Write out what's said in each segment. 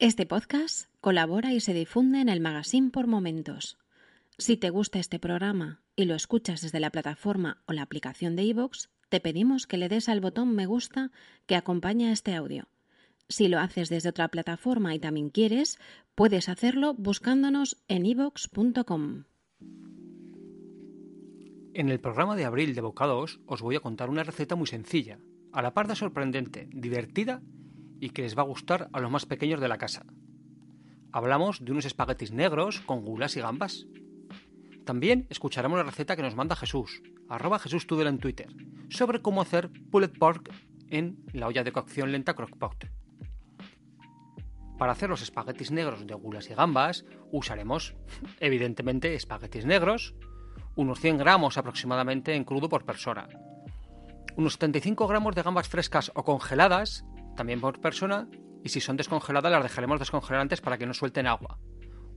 Este podcast colabora y se difunde en el magazine por momentos. Si te gusta este programa y lo escuchas desde la plataforma o la aplicación de iVoox, te pedimos que le des al botón me gusta que acompaña este audio. Si lo haces desde otra plataforma y también quieres, puedes hacerlo buscándonos en iVoox.com. En el programa de abril de Bocados os voy a contar una receta muy sencilla, a la par de sorprendente, divertida y que les va a gustar a los más pequeños de la casa. Hablamos de unos espaguetis negros con gulas y gambas. También escucharemos la receta que nos manda Jesús, arroba Jesús en Twitter, sobre cómo hacer pulled pork en la olla de cocción lenta crockpot. Para hacer los espaguetis negros de gulas y gambas, usaremos, evidentemente, espaguetis negros, unos 100 gramos aproximadamente en crudo por persona, unos 75 gramos de gambas frescas o congeladas también por persona, y si son descongeladas las dejaremos descongelar antes para que no suelten agua.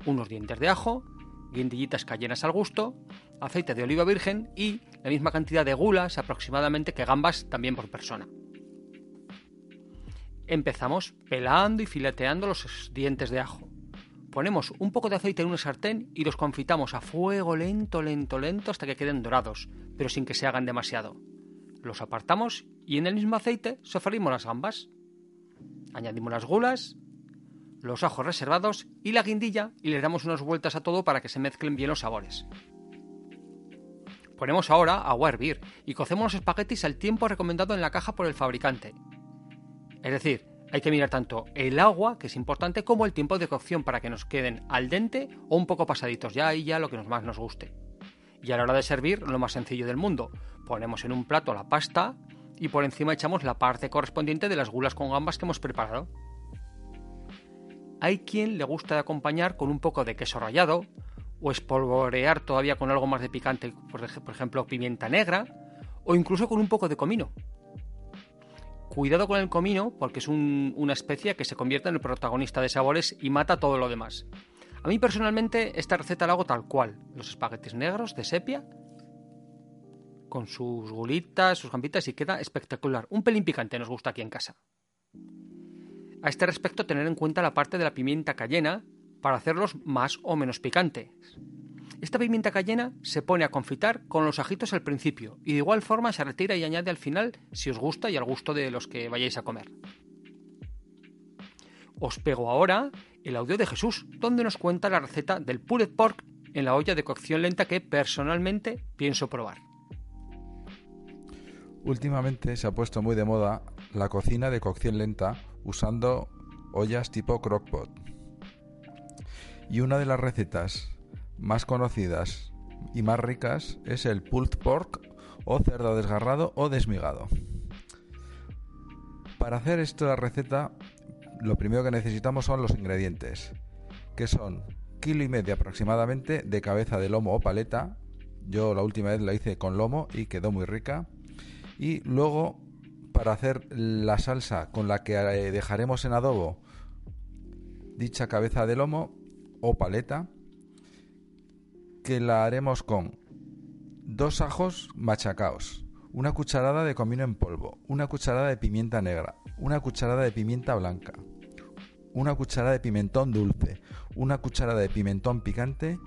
Unos dientes de ajo, guindillitas cayenas al gusto, aceite de oliva virgen y la misma cantidad de gulas aproximadamente que gambas también por persona. Empezamos pelando y fileteando los dientes de ajo. Ponemos un poco de aceite en una sartén y los confitamos a fuego lento, lento, lento hasta que queden dorados, pero sin que se hagan demasiado. Los apartamos y en el mismo aceite sofrimos las gambas. Añadimos las gulas, los ajos reservados y la guindilla y le damos unas vueltas a todo para que se mezclen bien los sabores. Ponemos ahora agua a hervir y cocemos los espaguetis al tiempo recomendado en la caja por el fabricante. Es decir, hay que mirar tanto el agua, que es importante, como el tiempo de cocción para que nos queden al dente o un poco pasaditos, ya ahí ya lo que más nos guste. Y a la hora de servir, lo más sencillo del mundo. Ponemos en un plato la pasta, y por encima echamos la parte correspondiente de las gulas con gambas que hemos preparado. Hay quien le gusta acompañar con un poco de queso rallado o espolvorear todavía con algo más de picante, por ejemplo pimienta negra o incluso con un poco de comino. Cuidado con el comino porque es una especie que se convierte en el protagonista de sabores y mata todo lo demás. A mí personalmente esta receta la hago tal cual, los espaguetis negros de sepia con sus gulitas, sus gambitas y queda espectacular. Un pelín picante nos gusta aquí en casa. A este respecto, tener en cuenta la parte de la pimienta cayena para hacerlos más o menos picantes. Esta pimienta cayena se pone a confitar con los ajitos al principio y de igual forma se retira y añade al final si os gusta y al gusto de los que vayáis a comer. Os pego ahora el audio de Jesús, donde nos cuenta la receta del pulled pork en la olla de cocción lenta que personalmente pienso probar. Últimamente se ha puesto muy de moda la cocina de cocción lenta usando ollas tipo crockpot. Y una de las recetas más conocidas y más ricas es el pulled pork o cerdo desgarrado o desmigado. Para hacer esta receta, lo primero que necesitamos son los ingredientes, que son kilo y medio aproximadamente de cabeza de lomo o paleta. Yo la última vez la hice con lomo y quedó muy rica y luego, para hacer la salsa con la que eh, dejaremos en adobo dicha cabeza de lomo o paleta, que la haremos con dos ajos machacaos, una cucharada de comino en polvo, una cucharada de pimienta negra, una cucharada de pimienta blanca, una cucharada de pimentón dulce, una cucharada de pimentón picante,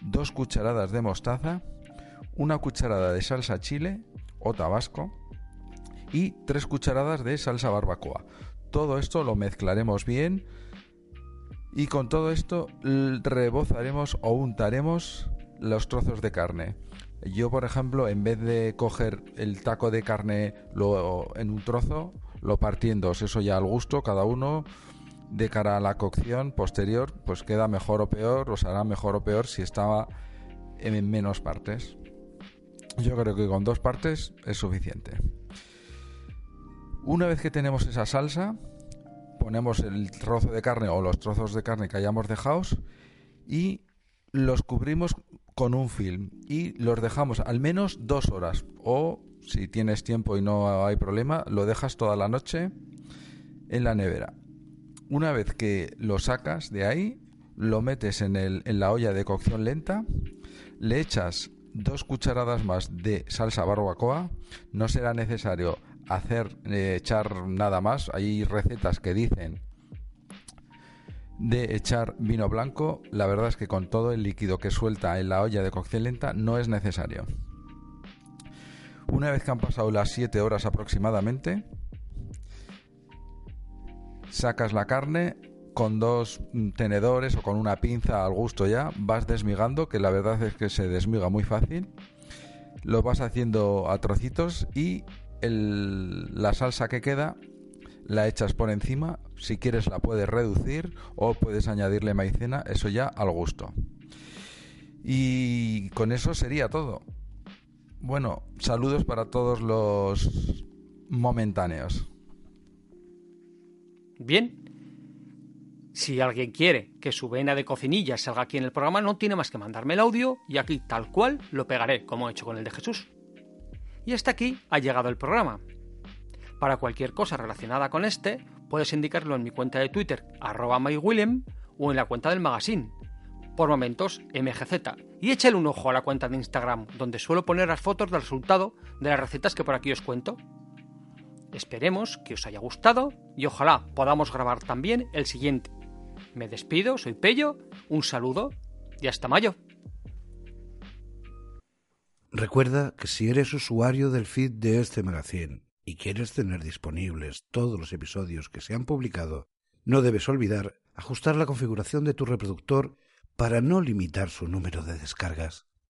dos cucharadas de mostaza, una cucharada de salsa chile o tabasco y 3 cucharadas de salsa barbacoa. Todo esto lo mezclaremos bien y con todo esto rebozaremos o untaremos los trozos de carne. Yo, por ejemplo, en vez de coger el taco de carne en un trozo, lo partiendo, eso ya al gusto, cada uno de cara a la cocción posterior, pues queda mejor o peor, os hará mejor o peor si estaba en menos partes. Yo creo que con dos partes es suficiente. Una vez que tenemos esa salsa, ponemos el trozo de carne o los trozos de carne que hayamos dejado y los cubrimos con un film y los dejamos al menos dos horas o si tienes tiempo y no hay problema lo dejas toda la noche en la nevera una vez que lo sacas de ahí lo metes en, el, en la olla de cocción lenta le echas dos cucharadas más de salsa barbacoa no será necesario hacer eh, echar nada más hay recetas que dicen de echar vino blanco, la verdad es que con todo el líquido que suelta en la olla de cocción lenta no es necesario. Una vez que han pasado las 7 horas aproximadamente, sacas la carne con dos tenedores o con una pinza al gusto ya, vas desmigando, que la verdad es que se desmiga muy fácil. Lo vas haciendo a trocitos y la salsa que queda la echas por encima, si quieres la puedes reducir o puedes añadirle maicena, eso ya al gusto. Y con eso sería todo. Bueno, saludos para todos los momentáneos. Bien. Si alguien quiere que su vena de cocinilla salga aquí en el programa, no tiene más que mandarme el audio y aquí tal cual lo pegaré, como he hecho con el de Jesús. Y hasta aquí ha llegado el programa. Para cualquier cosa relacionada con este, puedes indicarlo en mi cuenta de Twitter, arroba mywilliam, o en la cuenta del magazine, por momentos MGZ. Y échale un ojo a la cuenta de Instagram, donde suelo poner las fotos del resultado de las recetas que por aquí os cuento. Esperemos que os haya gustado y ojalá podamos grabar también el siguiente. Me despido, soy Pello, un saludo y hasta mayo. Recuerda que si eres usuario del feed de este magazine y quieres tener disponibles todos los episodios que se han publicado, no debes olvidar ajustar la configuración de tu reproductor para no limitar su número de descargas.